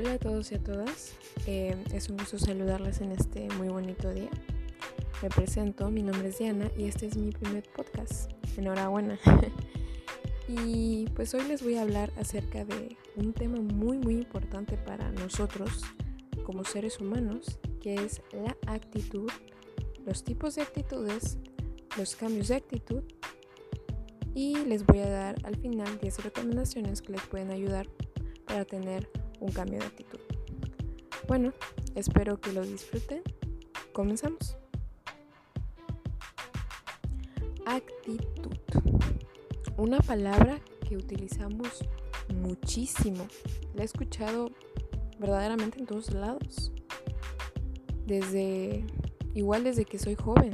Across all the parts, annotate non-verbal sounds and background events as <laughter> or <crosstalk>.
Hola a todos y a todas, eh, es un gusto saludarles en este muy bonito día. Me presento, mi nombre es Diana y este es mi primer podcast. Enhorabuena. <laughs> y pues hoy les voy a hablar acerca de un tema muy muy importante para nosotros como seres humanos, que es la actitud, los tipos de actitudes, los cambios de actitud y les voy a dar al final 10 recomendaciones que les pueden ayudar para tener un cambio de actitud. Bueno, espero que lo disfruten. Comenzamos. Actitud. Una palabra que utilizamos muchísimo. La he escuchado verdaderamente en todos lados. Desde, igual desde que soy joven.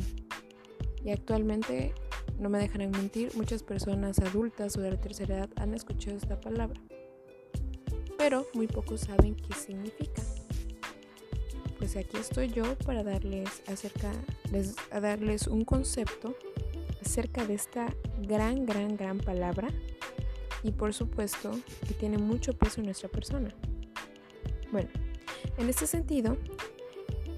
Y actualmente, no me dejarán mentir, muchas personas adultas o de la tercera edad han escuchado esta palabra pero muy pocos saben qué significa. Pues aquí estoy yo para darles acerca a darles un concepto acerca de esta gran, gran, gran palabra y por supuesto que tiene mucho peso en nuestra persona. Bueno, en este sentido,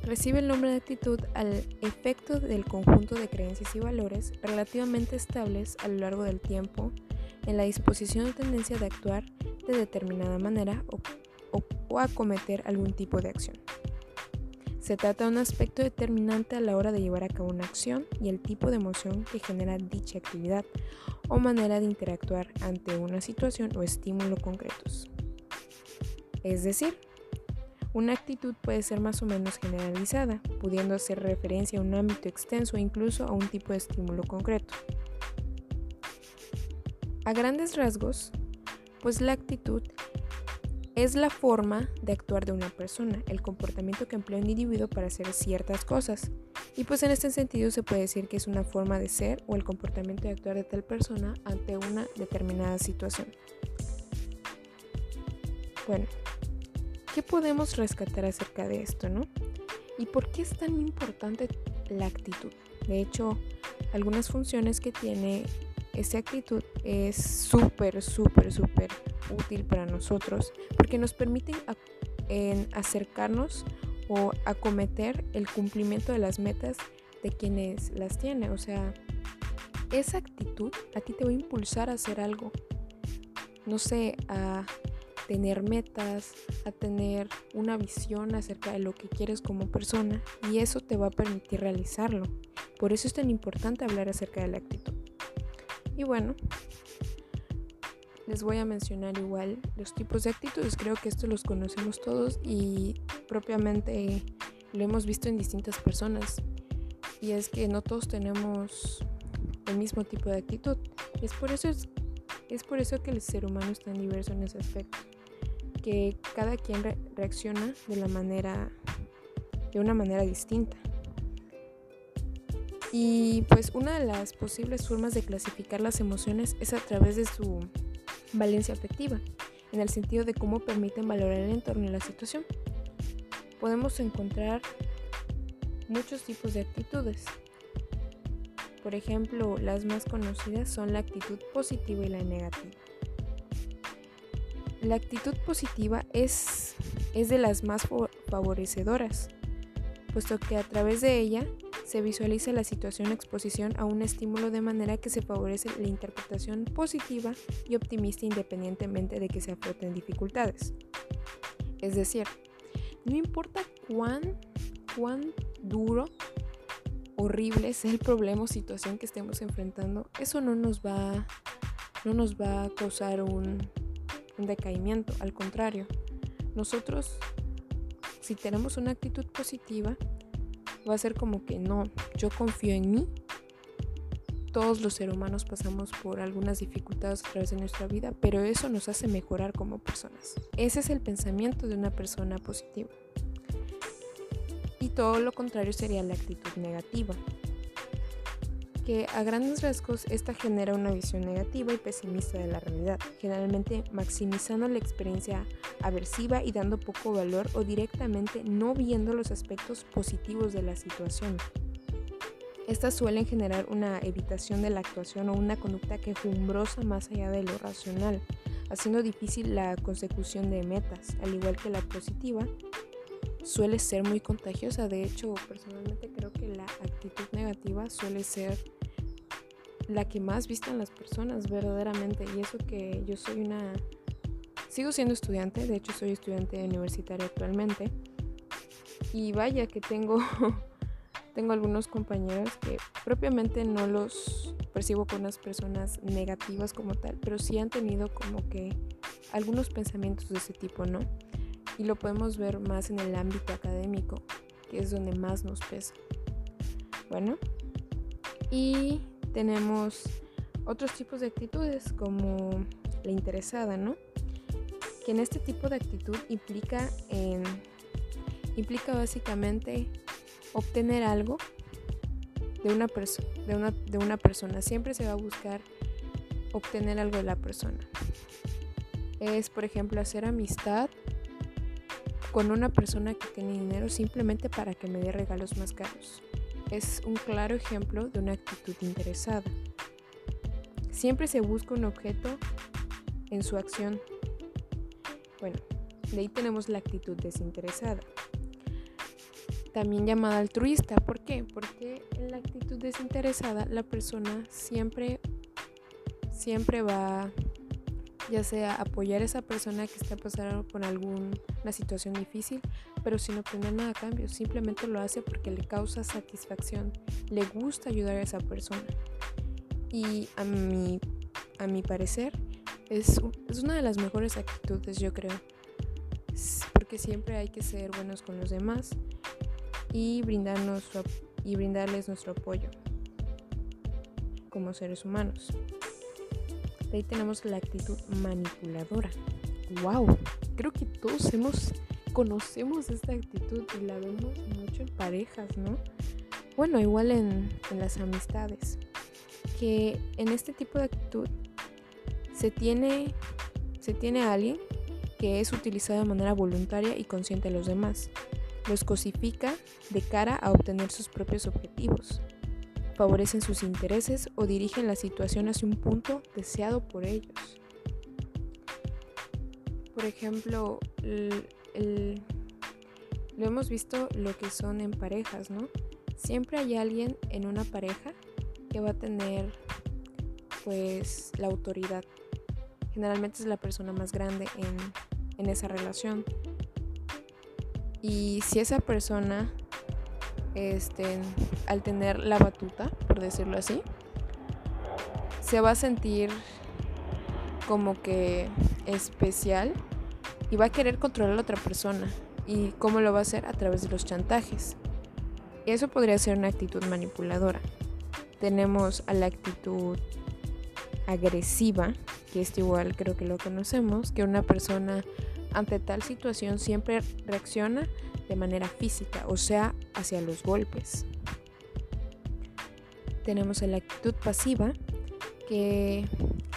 recibe el nombre de actitud al efecto del conjunto de creencias y valores relativamente estables a lo largo del tiempo en la disposición o tendencia de actuar de determinada manera o, o, acometer algún tipo de acción. Se trata de un aspecto determinante a la hora de llevar a cabo una acción y el tipo de emoción que genera dicha actividad o manera de interactuar ante una situación o estímulo concretos. Es decir, una actitud puede ser más o menos generalizada, pudiendo hacer referencia a un ámbito extenso o incluso a un tipo de estímulo concreto. A grandes rasgos, pues la actitud es la forma de actuar de una persona, el comportamiento que emplea un individuo para hacer ciertas cosas. Y pues en este sentido se puede decir que es una forma de ser o el comportamiento de actuar de tal persona ante una determinada situación. Bueno, ¿qué podemos rescatar acerca de esto, no? ¿Y por qué es tan importante la actitud? De hecho, algunas funciones que tiene esta actitud es súper, súper, súper útil para nosotros porque nos permite acercarnos o acometer el cumplimiento de las metas de quienes las tienen. O sea, esa actitud a ti te va a impulsar a hacer algo. No sé, a tener metas, a tener una visión acerca de lo que quieres como persona y eso te va a permitir realizarlo. Por eso es tan importante hablar acerca de la actitud. Y bueno, les voy a mencionar igual los tipos de actitudes. Creo que esto los conocemos todos y propiamente lo hemos visto en distintas personas. Y es que no todos tenemos el mismo tipo de actitud. Es por eso, es, por eso que el ser humano es tan diverso en ese aspecto. Que cada quien reacciona de la manera, de una manera distinta. Y pues una de las posibles formas de clasificar las emociones es a través de su valencia afectiva, en el sentido de cómo permiten valorar el entorno y la situación. Podemos encontrar muchos tipos de actitudes. Por ejemplo, las más conocidas son la actitud positiva y la negativa. La actitud positiva es, es de las más favorecedoras, puesto que a través de ella se visualiza la situación exposición a un estímulo de manera que se favorece la interpretación positiva y optimista independientemente de que se afronten dificultades. Es decir, no importa cuán, cuán duro, horrible sea el problema o situación que estemos enfrentando, eso no nos va, no nos va a causar un, un decaimiento, al contrario, nosotros si tenemos una actitud positiva, va a ser como que no, yo confío en mí. Todos los seres humanos pasamos por algunas dificultades a través de nuestra vida, pero eso nos hace mejorar como personas. Ese es el pensamiento de una persona positiva. Y todo lo contrario sería la actitud negativa, que a grandes rasgos esta genera una visión negativa y pesimista de la realidad, generalmente maximizando la experiencia aversiva y dando poco valor o directamente no viendo los aspectos positivos de la situación. Estas suelen generar una evitación de la actuación o una conducta quejumbrosa más allá de lo racional, haciendo difícil la consecución de metas, al igual que la positiva, suele ser muy contagiosa. De hecho, personalmente creo que la actitud negativa suele ser la que más vistan las personas verdaderamente. Y eso que yo soy una... Sigo siendo estudiante, de hecho soy estudiante universitaria actualmente. Y vaya que tengo, <laughs> tengo algunos compañeros que propiamente no los percibo con las personas negativas como tal, pero sí han tenido como que algunos pensamientos de ese tipo, ¿no? Y lo podemos ver más en el ámbito académico, que es donde más nos pesa. Bueno, y tenemos otros tipos de actitudes como la interesada, ¿no? Que en este tipo de actitud implica, en, implica básicamente obtener algo de una, de, una, de una persona. Siempre se va a buscar obtener algo de la persona. Es, por ejemplo, hacer amistad con una persona que tiene dinero simplemente para que me dé regalos más caros es un claro ejemplo de una actitud interesada. Siempre se busca un objeto en su acción. Bueno, de ahí tenemos la actitud desinteresada. También llamada altruista. ¿Por qué? Porque en la actitud desinteresada la persona siempre, siempre va ya sea apoyar a esa persona que está pasando por alguna situación difícil, pero sin obtener nada a cambio, simplemente lo hace porque le causa satisfacción, le gusta ayudar a esa persona. Y a mi, a mi parecer es, es una de las mejores actitudes, yo creo, porque siempre hay que ser buenos con los demás y, brindarnos, y brindarles nuestro apoyo como seres humanos. Ahí tenemos la actitud manipuladora. ¡Wow! Creo que todos hemos, conocemos esta actitud y la vemos mucho en parejas, ¿no? Bueno, igual en, en las amistades. Que en este tipo de actitud se tiene, se tiene a alguien que es utilizado de manera voluntaria y consciente de los demás. Los cosifica de cara a obtener sus propios objetivos favorecen sus intereses o dirigen la situación hacia un punto deseado por ellos. Por ejemplo, lo hemos visto lo que son en parejas, ¿no? Siempre hay alguien en una pareja que va a tener pues la autoridad. Generalmente es la persona más grande en, en esa relación. Y si esa persona este, al tener la batuta, por decirlo así, se va a sentir como que especial y va a querer controlar a la otra persona. ¿Y cómo lo va a hacer? A través de los chantajes. Eso podría ser una actitud manipuladora. Tenemos a la actitud agresiva, que es igual creo que lo conocemos, que una persona ante tal situación siempre reacciona de manera física, o sea, hacia los golpes. Tenemos la actitud pasiva, que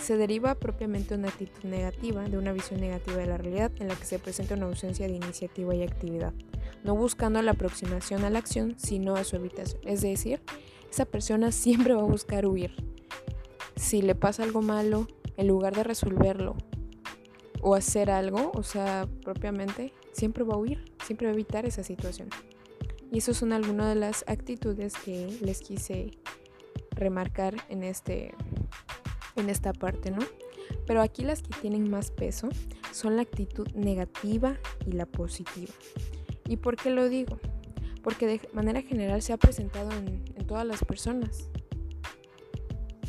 se deriva propiamente de una actitud negativa, de una visión negativa de la realidad en la que se presenta una ausencia de iniciativa y actividad, no buscando la aproximación a la acción, sino a su evitación. Es decir, esa persona <laughs> siempre va a buscar huir. Si le pasa algo malo, en lugar de resolverlo o hacer algo, o sea, propiamente, siempre va a huir, siempre va a evitar esa situación. Y eso son algunas de las actitudes que les quise remarcar en, este, en esta parte, ¿no? Pero aquí las que tienen más peso son la actitud negativa y la positiva. ¿Y por qué lo digo? Porque de manera general se ha presentado en, en todas las personas.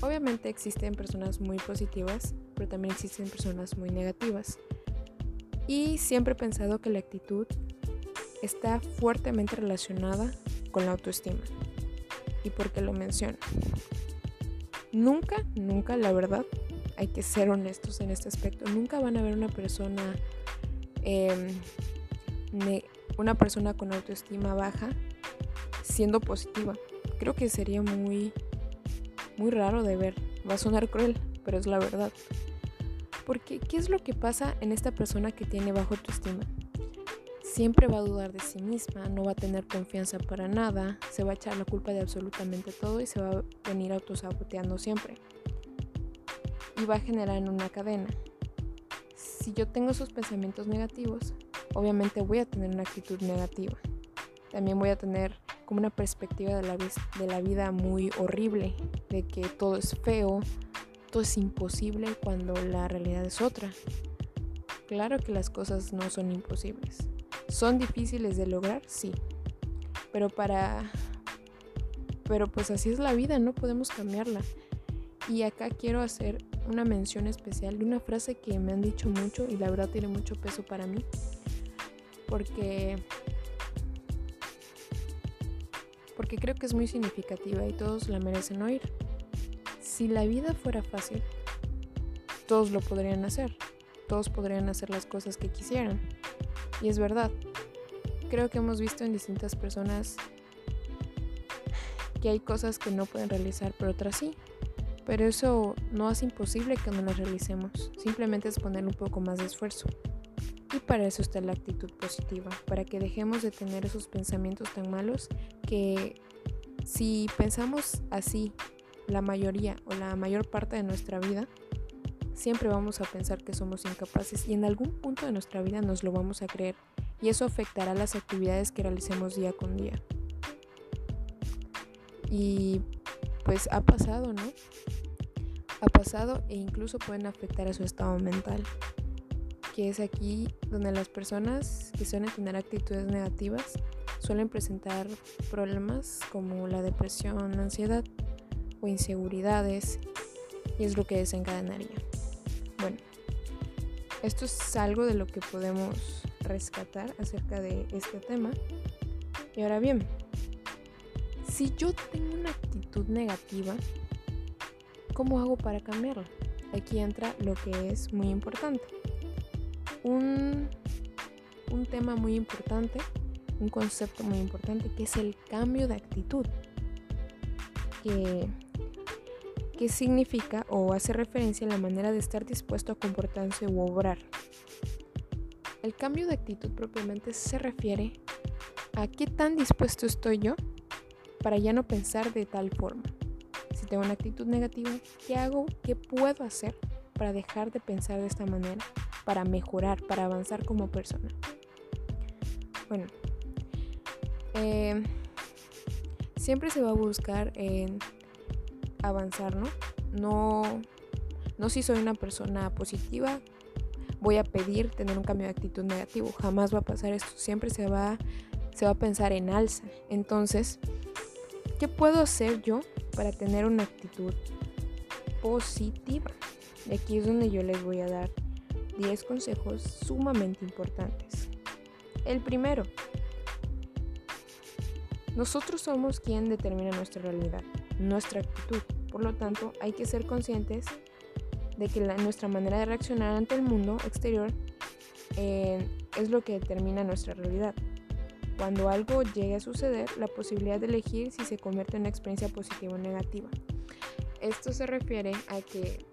Obviamente existen personas muy positivas, pero también existen personas muy negativas. Y siempre he pensado que la actitud está fuertemente relacionada con la autoestima. ¿Y por qué lo menciono? Nunca, nunca, la verdad, hay que ser honestos en este aspecto. Nunca van a ver una persona, em, una persona con autoestima baja siendo positiva. Creo que sería muy, muy raro de ver. Va a sonar cruel, pero es la verdad. Porque, ¿qué es lo que pasa en esta persona que tiene bajo autoestima? Siempre va a dudar de sí misma, no va a tener confianza para nada, se va a echar la culpa de absolutamente todo y se va a venir autosaboteando siempre. Y va a generar en una cadena. si yo tengo esos pensamientos negativos, obviamente voy a tener una actitud negativa. También voy a tener como una perspectiva de la, de la vida muy horrible, de que todo es feo, todo es imposible cuando la realidad es otra. Claro que las cosas no son imposibles. ¿Son difíciles de lograr? Sí. Pero para... Pero pues así es la vida, no podemos cambiarla. Y acá quiero hacer una mención especial de una frase que me han dicho mucho y la verdad tiene mucho peso para mí. Porque porque creo que es muy significativa y todos la merecen oír. Si la vida fuera fácil, todos lo podrían hacer, todos podrían hacer las cosas que quisieran. Y es verdad, creo que hemos visto en distintas personas que hay cosas que no pueden realizar, pero otras sí. Pero eso no hace imposible que no las realicemos, simplemente es poner un poco más de esfuerzo. Y para eso está la actitud positiva, para que dejemos de tener esos pensamientos tan malos que si pensamos así la mayoría o la mayor parte de nuestra vida, siempre vamos a pensar que somos incapaces y en algún punto de nuestra vida nos lo vamos a creer y eso afectará las actividades que realicemos día con día. Y pues ha pasado, ¿no? Ha pasado e incluso pueden afectar a su estado mental que es aquí donde las personas que suelen tener actitudes negativas suelen presentar problemas como la depresión, ansiedad o inseguridades y es lo que desencadenaría. Bueno, esto es algo de lo que podemos rescatar acerca de este tema. Y ahora bien, si yo tengo una actitud negativa, ¿cómo hago para cambiarla? Aquí entra lo que es muy importante un, tema muy importante, un concepto muy importante, que es el cambio de actitud. Que, que significa o hace referencia a la manera de estar dispuesto a comportarse u obrar. El cambio de actitud propiamente se refiere a qué tan dispuesto estoy yo para ya no pensar de tal forma. Si tengo una actitud negativa, ¿qué hago? ¿Qué puedo hacer para dejar de pensar de esta manera? Para mejorar, para avanzar como persona. Bueno, eh, siempre se va a buscar en avanzar, ¿no? No, no si soy una persona positiva, voy a pedir tener un cambio de actitud negativo. Jamás va a pasar esto. Siempre se va, se va a pensar en alza. Entonces, ¿qué puedo hacer yo para tener una actitud positiva? Y aquí es donde yo les voy a dar 10 consejos sumamente importantes. El primero, nosotros somos quien determina nuestra realidad, nuestra actitud. Por lo tanto, hay que ser conscientes de que nuestra manera de reaccionar ante el mundo exterior eh, es lo que determina nuestra realidad. Cuando algo llegue a suceder, la posibilidad de elegir si se convierte en una experiencia positiva o negativa. Esto se refiere a que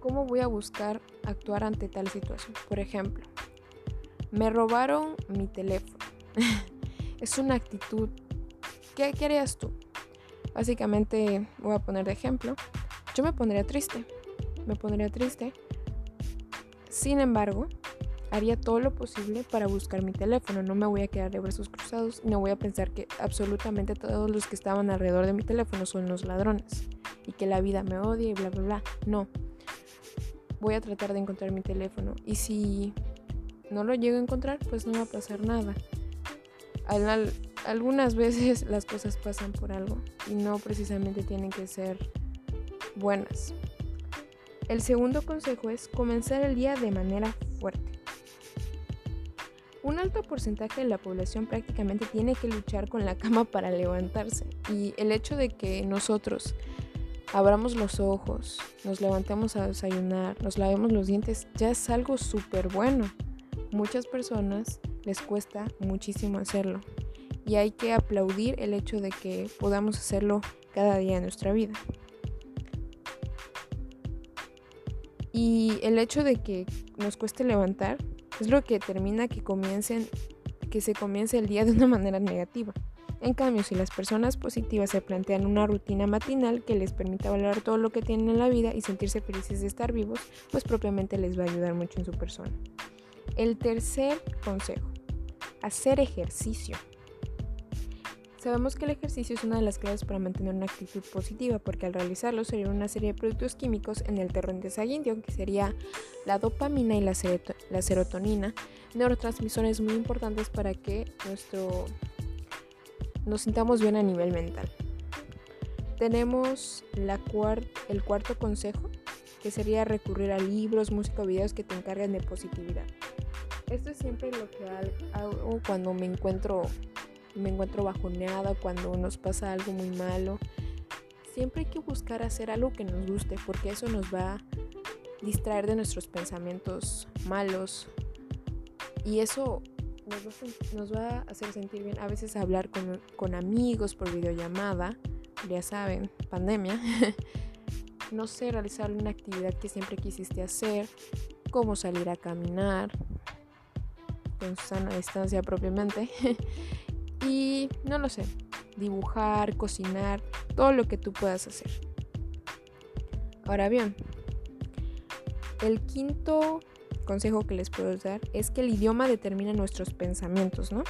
¿cómo voy a buscar actuar ante tal situación? Por ejemplo, me robaron mi teléfono. <laughs> es una actitud. ¿Qué, ¿Qué harías tú? Básicamente, voy a poner de ejemplo, yo me pondría triste. Me pondría triste. Sin embargo, haría todo lo posible para buscar mi teléfono. No me voy a quedar de brazos cruzados. No voy a pensar que absolutamente todos los que estaban alrededor de mi teléfono son los ladrones y que la vida me odia y bla, bla, bla. No voy a tratar de encontrar mi teléfono. Y si no lo llego a encontrar, pues no va a pasar nada. algunas <laughs> veces las cosas pasan por algo y no precisamente tienen que ser buenas. El segundo consejo es comenzar el día de manera fuerte. Un alto porcentaje de la población prácticamente tiene que luchar con la <laughs> cama para levantarse y el hecho de que nosotros abramos los ojos, nos levantemos a desayunar, nos lavemos los dientes, ya es algo súper bueno. Muchas personas les cuesta muchísimo hacerlo y hay que aplaudir el hecho de que podamos hacerlo cada día de nuestra vida. Y el hecho de que nos cueste levantar es lo que termina que comiencen que se comience el día de una manera negativa. En cambio, si las personas positivas se plantean una rutina matinal que les permita valorar todo lo que tienen en la vida y sentirse felices de estar vivos, pues propiamente les va a ayudar mucho en su persona. El tercer consejo, hacer ejercicio. Sabemos que el ejercicio es una de las claves para mantener una actitud positiva porque al realizarlo se una serie de productos químicos en el torrente sanguíneo que sería la dopamina y la serotonina, neurotransmisores muy importantes para que nuestro nos sintamos bien a nivel mental. Tenemos la el cuarto consejo, que sería recurrir a libros, música o videos que te encarguen de positividad. Esto es siempre lo que hago cuando me encuentro, me encuentro bajoneada, cuando nos pasa algo muy malo. Siempre hay que buscar hacer algo que nos guste, porque eso nos va a distraer de nuestros pensamientos malos. Y eso nos va, a hacer sentir bien. A veces hablar con, amigos por videollamada, ya saben, pandemia. <laughs> no sé, realizar una actividad que siempre quisiste hacer, como salir a caminar, con sana distancia propiamente. <laughs> y no lo sé, dibujar, cocinar, todo lo que tú puedas hacer. Ahora bien, el quinto consejo que les puedo dar es que el idioma determina nuestros pensamientos, ¿no?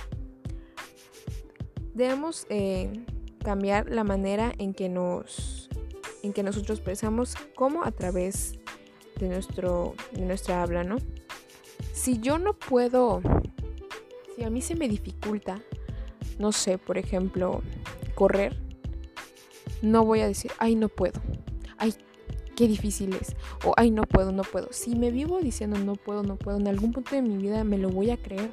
Debemos eh, cambiar la manera en que nos en que nosotros pensamos como a través de nuestro de nuestra habla, ¿no? Si yo no puedo si a mí se me dificulta no sé, por ejemplo, correr, no voy a decir, "Ay, no puedo." Qué difícil es. O, ay, no puedo, no puedo. Si me vivo diciendo no puedo, no puedo, en algún punto de mi vida me lo voy a creer.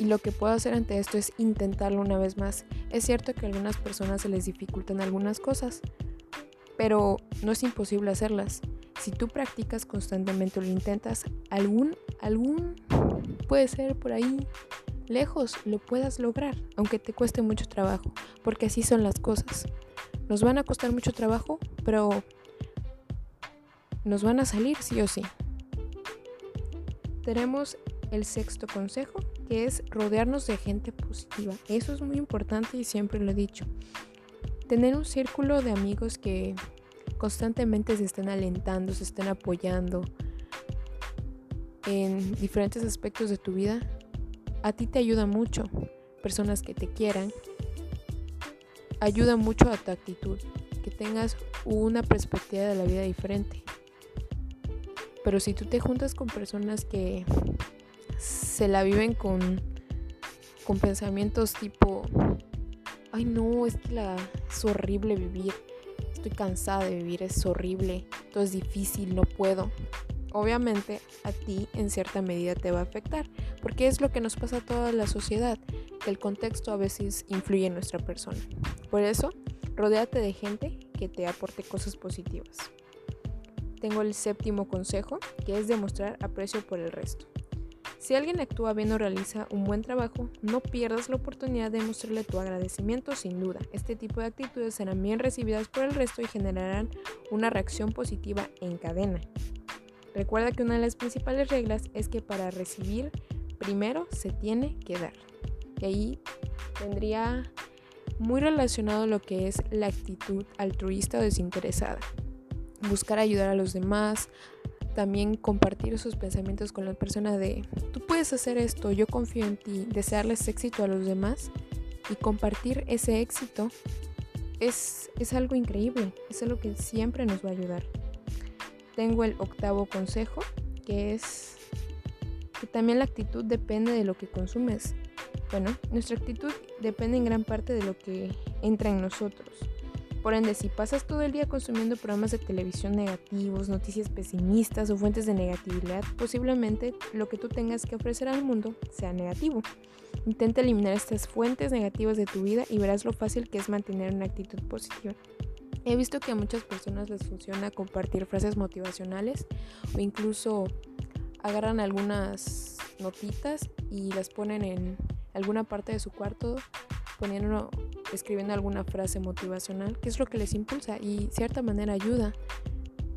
Y lo que puedo hacer ante esto es intentarlo una vez más. Es cierto que a algunas personas se les dificultan algunas cosas, pero no es imposible hacerlas. Si tú practicas constantemente o lo intentas, algún, algún, puede ser por ahí lejos, lo puedas lograr, aunque te cueste mucho trabajo, porque así son las cosas. Nos van a costar mucho trabajo, pero nos van a salir sí o sí. Tenemos el sexto consejo, que es rodearnos de gente positiva. Eso es muy importante y siempre lo he dicho. Tener un círculo de amigos que constantemente se estén alentando, se estén apoyando en diferentes aspectos de tu vida, a ti te ayuda mucho. Personas que te quieran, ayuda mucho a tu actitud, que tengas una perspectiva de la vida diferente. Pero si tú te juntas con personas que se la viven con, con pensamientos tipo, ay no, es que la, es horrible vivir, estoy cansada de vivir, es horrible, todo es difícil, no puedo. Obviamente a ti en cierta medida te va a afectar, porque es lo que nos pasa a toda la sociedad, que el contexto a veces influye en nuestra persona. Por eso, rodéate de gente que te aporte cosas positivas tengo el séptimo consejo, que es demostrar aprecio por el resto. Si alguien actúa bien o realiza un buen trabajo, no pierdas la oportunidad de mostrarle tu agradecimiento sin duda. Este tipo de actitudes serán bien recibidas por el resto y generarán una reacción positiva en cadena. Recuerda que una de las principales reglas es que para recibir, primero se tiene que dar. Y ahí tendría muy relacionado lo que es la actitud altruista o desinteresada buscar ayudar a los demás, también compartir sus pensamientos con la persona de, tú puedes hacer esto, yo confío en ti, desearles éxito a los demás y compartir ese éxito es, es algo increíble, es algo que siempre nos va a ayudar. Tengo el octavo consejo, que es que también la actitud depende de lo que consumes. Bueno, nuestra actitud depende en gran parte de lo que entra en nosotros. Por ende, si pasas todo el día consumiendo programas de televisión negativos, noticias pesimistas o fuentes de negatividad, posiblemente lo que tú tengas que ofrecer al mundo sea negativo. Intenta eliminar estas fuentes negativas de tu vida y verás lo fácil que es mantener una actitud positiva. He visto que a muchas personas les funciona compartir frases motivacionales o incluso agarran algunas notitas y las ponen en alguna parte de su cuarto poniendo escribiendo alguna frase motivacional, que es lo que les impulsa y cierta manera ayuda.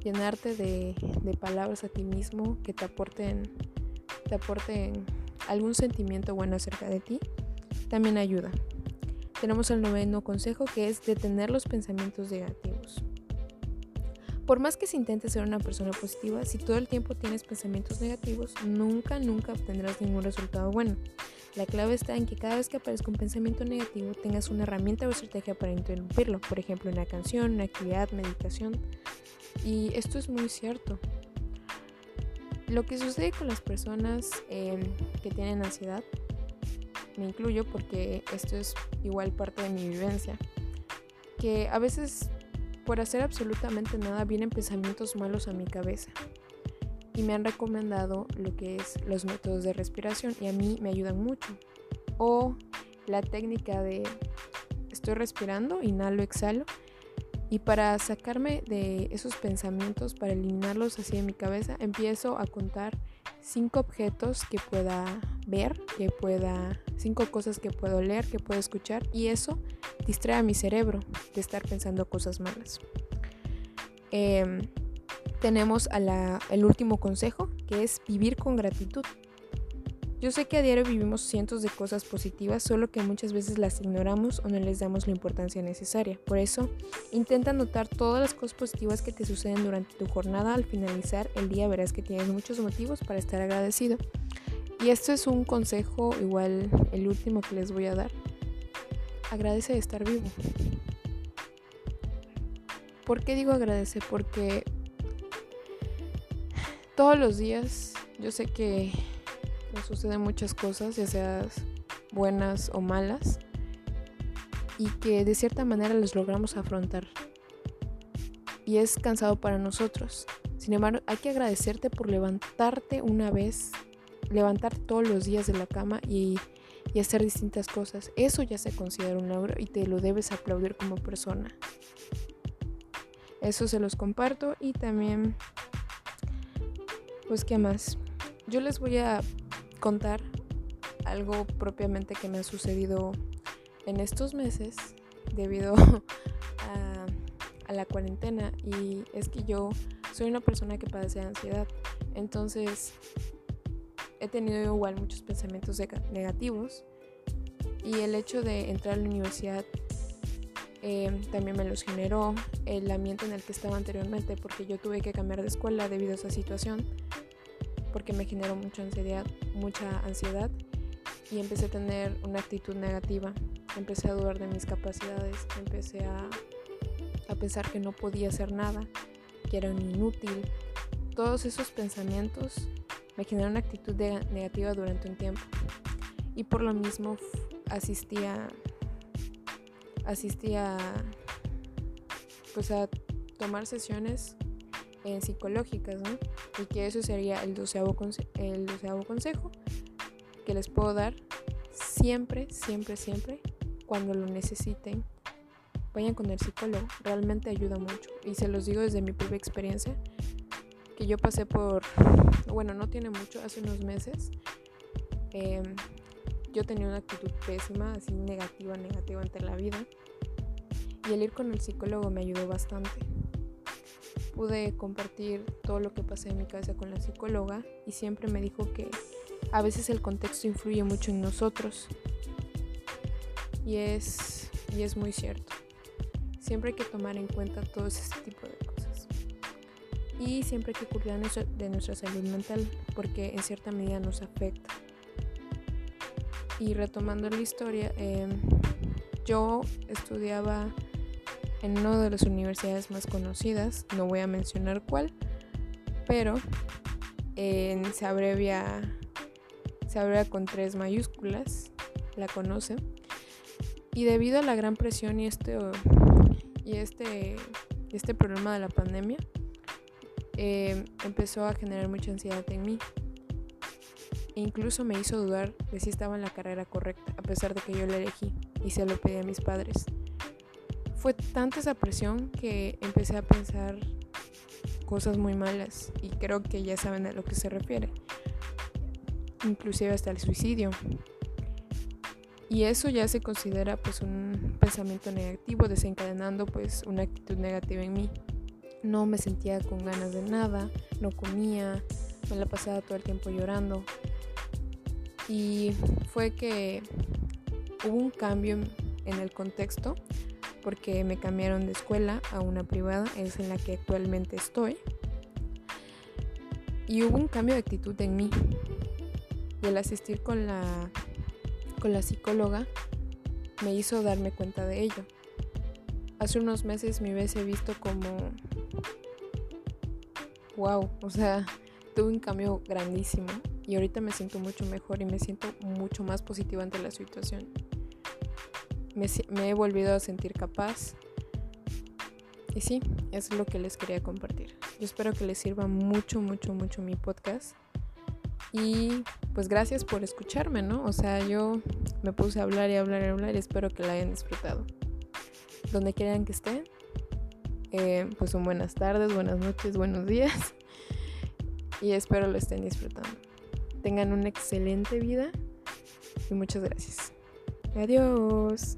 Llenarte de, palabras a ti mismo que te aporten, te aporten algún sentimiento bueno acerca de ti, también ayuda. tenemos el noveno consejo que es detener los pensamientos negativos. Por más que se intente ser una persona positiva, si todo el tiempo tienes pensamientos negativos, nunca, nunca obtendrás ningún resultado bueno. La clave está en que cada vez que aparezca un pensamiento negativo tengas una herramienta o estrategia para interrumpirlo, por ejemplo una canción, una actividad, meditación. Y esto es muy cierto. Lo que sucede con las personas em, que tienen ansiedad, me incluyo porque esto es igual parte de mi vivencia, que a veces por hacer absolutamente nada vienen pensamientos malos a mi cabeza. Y me han recomendado lo que es los métodos de respiración y a mí me ayudan mucho. O la técnica de estoy respirando, inhalo, exhalo. Y para sacarme de esos pensamientos, para eliminarlos así de mi cabeza, empiezo a contar cinco objetos que pueda ver, que pueda, cinco cosas que puedo leer, que puedo escuchar y eso distrae a mi cerebro de estar pensando cosas malas. Em, tenemos a el último consejo que es vivir con gratitud. Yo sé que a diario vivimos cientos de cosas positivas, solo que muchas veces las ignoramos o no les damos la importancia necesaria. Por eso, intenta notar todas las cosas positivas que te suceden durante tu jornada. Al finalizar el día verás que tienes muchos motivos para estar agradecido. Y esto es un consejo, igual el último que les voy a dar. Agradece de estar vivo. ¿Por qué digo agradece? Porque todos los días yo sé que nos suceden muchas cosas, ya sean buenas o malas, y que de cierta manera las logramos afrontar. Y es cansado para nosotros. Sin embargo, hay que agradecerte por levantarte una vez, levantarte todos los días de la cama y hacer distintas cosas. Eso ya se considera un logro y te lo debes aplaudir como persona. Eso se los comparto y también, pues, ¿qué más? Yo les voy a contar algo propiamente que me ha sucedido en estos meses debido <laughs> a, la cuarentena y es que yo soy una persona que padece ansiedad entonces he tenido igual muchos pensamientos negativos y el hecho de entrar a la universidad eh, también me los generó el ambiente en el que estaba anteriormente porque yo tuve que cambiar de escuela debido a esa situación porque me generó mucha ansiedad, mucha ansiedad y empecé a tener una actitud negativa. Empecé a dudar de mis capacidades, empecé a, a pensar que no podía hacer nada, que era inútil. Todos esos pensamientos me generaron una actitud negativa durante un tiempo y por lo mismo asistía asistía pues a tomar sesiones en psicológicas, ¿no? Y que eso sería el doceavo, el doceavo consejo que les puedo dar siempre, siempre, siempre, cuando lo necesiten, vayan con el psicólogo, realmente ayuda mucho. Y se los digo desde mi propia experiencia, que yo pasé por, bueno, no tiene mucho, hace unos meses, em, yo tenía una actitud pésima, así negativa, negativa ante la vida. Y el ir con el psicólogo me ayudó bastante pude compartir todo lo que pasé en mi cabeza con la psicóloga y siempre me dijo que a veces el contexto influye mucho en nosotros. Y es, y es muy cierto. Siempre hay que tomar en cuenta todo ese tipo de cosas. Y siempre hay que cuidar de nuestra salud mental porque en cierta medida nos afecta. Y retomando la historia, em, yo estudiaba en una de las universidades más conocidas, no voy a mencionar cuál, pero se abrevia se abrevia con tres mayúsculas, la conoce. Y debido a la gran presión y este y este este problema de la pandemia, eh, empezó a generar mucha ansiedad en mí. E incluso me hizo dudar de si estaba en la carrera correcta, a pesar de que yo la elegí y se lo pedí a mis padres fue tanta esa presión que empecé a pensar cosas muy malas y creo que ya saben a lo que se refiere. Inclusive hasta el suicidio. Y eso ya se considera pues un pensamiento negativo desencadenando pues una actitud negativa en mí. No me sentía con ganas de nada, no comía, me la pasaba todo el tiempo llorando. Y fue que hubo un cambio en el contexto porque me cambiaron de escuela a una privada, es en la que actualmente estoy. Y hubo un cambio de actitud en mí. Y el asistir con la, con la psicóloga me hizo darme cuenta de ello. Hace unos meses me hubiese visto como, wow, o sea, tuve un cambio grandísimo y ahorita me siento mucho mejor y me siento mucho más positiva ante la situación. Me, he volvido a sentir capaz. Y sí, es lo que les quería compartir. Yo espero que les sirva mucho, mucho, mucho mi podcast. Y pues gracias por escucharme, ¿no? O sea, yo me puse a hablar y hablar y hablar y espero que la hayan disfrutado. Donde quieran que estén, eh, pues son buenas tardes, buenas noches, buenos días. <laughs> Y espero lo estén disfrutando. Tengan una excelente vida y muchas gracias. Adiós.